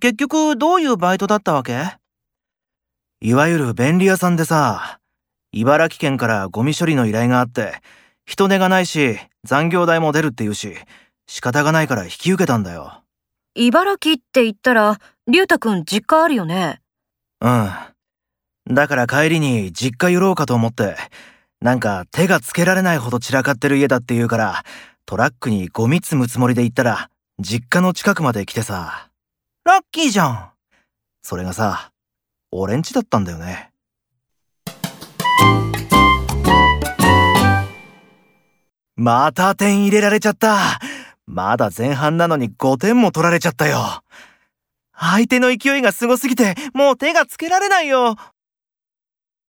結局どういうバイトだったわけ？いわゆる便利屋さんでさ、茨城県からゴミ処理の依頼があって、人手がないし、残業代も出るって言うし、仕方がないから引き受けたんだよ。茨城って言ったら、りゅうたくん実家あるよね？うん。だから帰りに実家寄ろうかと思って、なんか手がつけられないほど散らかってる家だって言うから、トラックにゴミ積むつもりで行ったら、実家の近くまで来てさ。ラッキーじゃん。それがさ、オレンジだったんだよね。また点入れられちゃった。まだ前半なのに5点も取られちゃったよ。相手の勢いがすごすぎて、もう手がつけられないよ。